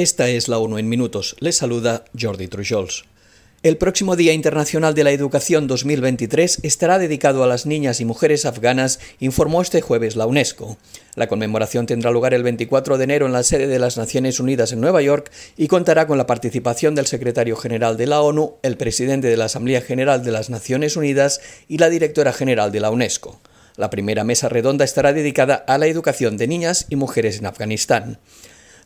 Esta es la ONU en minutos. Les saluda Jordi Trujols. El próximo Día Internacional de la Educación 2023 estará dedicado a las niñas y mujeres afganas, informó este jueves la UNESCO. La conmemoración tendrá lugar el 24 de enero en la sede de las Naciones Unidas en Nueva York y contará con la participación del secretario general de la ONU, el presidente de la Asamblea General de las Naciones Unidas y la directora general de la UNESCO. La primera mesa redonda estará dedicada a la educación de niñas y mujeres en Afganistán.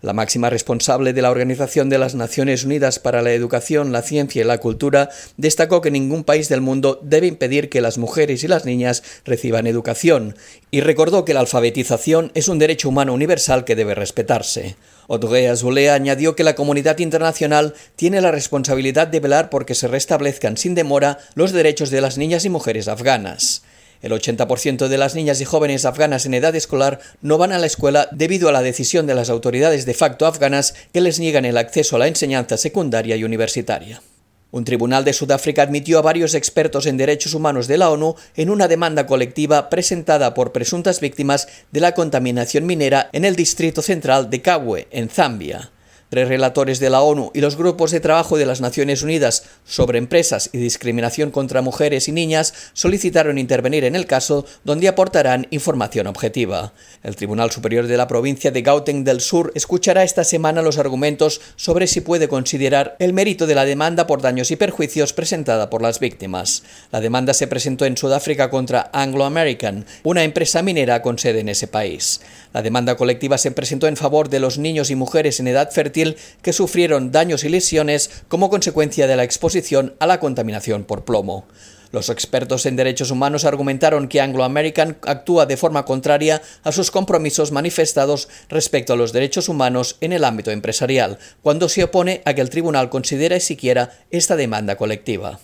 La máxima responsable de la Organización de las Naciones Unidas para la Educación, la Ciencia y la Cultura destacó que ningún país del mundo debe impedir que las mujeres y las niñas reciban educación y recordó que la alfabetización es un derecho humano universal que debe respetarse. Audrey Azoulay añadió que la comunidad internacional tiene la responsabilidad de velar por que se restablezcan sin demora los derechos de las niñas y mujeres afganas. El 80% de las niñas y jóvenes afganas en edad escolar no van a la escuela debido a la decisión de las autoridades de facto afganas que les niegan el acceso a la enseñanza secundaria y universitaria. Un tribunal de Sudáfrica admitió a varios expertos en derechos humanos de la ONU en una demanda colectiva presentada por presuntas víctimas de la contaminación minera en el distrito central de Kabwe, en Zambia. Tres relatores de la ONU y los grupos de trabajo de las Naciones Unidas sobre empresas y discriminación contra mujeres y niñas solicitaron intervenir en el caso donde aportarán información objetiva. El Tribunal Superior de la provincia de Gauteng del Sur escuchará esta semana los argumentos sobre si puede considerar el mérito de la demanda por daños y perjuicios presentada por las víctimas. La demanda se presentó en Sudáfrica contra Anglo American, una empresa minera con sede en ese país. La demanda colectiva se presentó en favor de los niños y mujeres en edad fértil que sufrieron daños y lesiones como consecuencia de la exposición a la contaminación por plomo. Los expertos en derechos humanos argumentaron que Anglo American actúa de forma contraria a sus compromisos manifestados respecto a los derechos humanos en el ámbito empresarial, cuando se opone a que el tribunal considere siquiera esta demanda colectiva.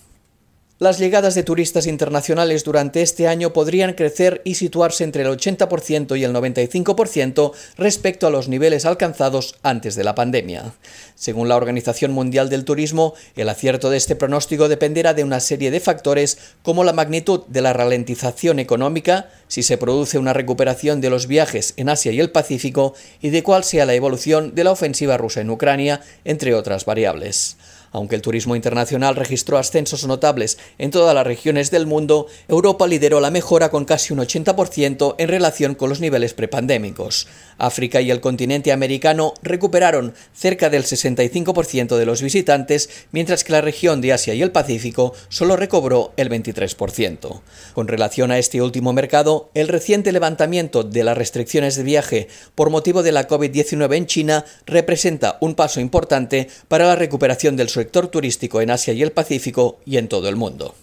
Las llegadas de turistas internacionales durante este año podrían crecer y situarse entre el 80% y el 95% respecto a los niveles alcanzados antes de la pandemia. Según la Organización Mundial del Turismo, el acierto de este pronóstico dependerá de una serie de factores como la magnitud de la ralentización económica, si se produce una recuperación de los viajes en Asia y el Pacífico y de cuál sea la evolución de la ofensiva rusa en Ucrania, entre otras variables. Aunque el turismo internacional registró ascensos notables en todas las regiones del mundo, Europa lideró la mejora con casi un 80% en relación con los niveles prepandémicos. África y el continente americano recuperaron cerca del 65% de los visitantes, mientras que la región de Asia y el Pacífico solo recobró el 23%. Con relación a este último mercado, el reciente levantamiento de las restricciones de viaje por motivo de la COVID-19 en China representa un paso importante para la recuperación del sector turístico en Asia y el Pacífico y en todo el mundo.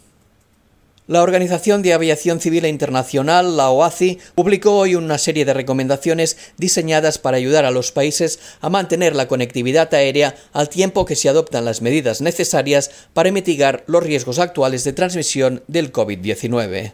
La Organización de Aviación Civil Internacional, la OACI, publicó hoy una serie de recomendaciones diseñadas para ayudar a los países a mantener la conectividad aérea al tiempo que se adoptan las medidas necesarias para mitigar los riesgos actuales de transmisión del COVID-19.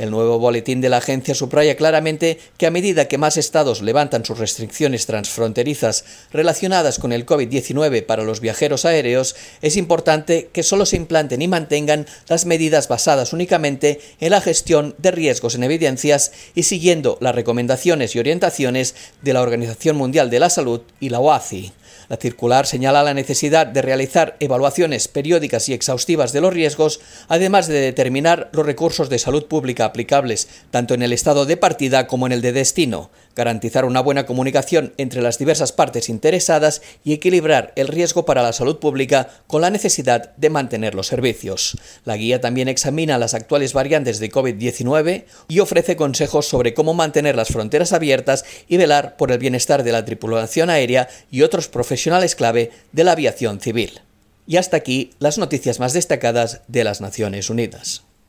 El nuevo boletín de la agencia subraya claramente que a medida que más estados levantan sus restricciones transfronterizas relacionadas con el COVID-19 para los viajeros aéreos, es importante que solo se implanten y mantengan las medidas basadas únicamente en la gestión de riesgos en evidencias y siguiendo las recomendaciones y orientaciones de la Organización Mundial de la Salud y la OACI. La circular señala la necesidad de realizar evaluaciones periódicas y exhaustivas de los riesgos, además de determinar los recursos de salud pública aplicables, tanto en el estado de partida como en el de destino, garantizar una buena comunicación entre las diversas partes interesadas y equilibrar el riesgo para la salud pública con la necesidad de mantener los servicios. La guía también examina las actuales variantes de COVID-19 y ofrece consejos sobre cómo mantener las fronteras abiertas y velar por el bienestar de la tripulación aérea y otros profesionales clave de la aviación civil. Y hasta aquí las noticias más destacadas de las Naciones Unidas.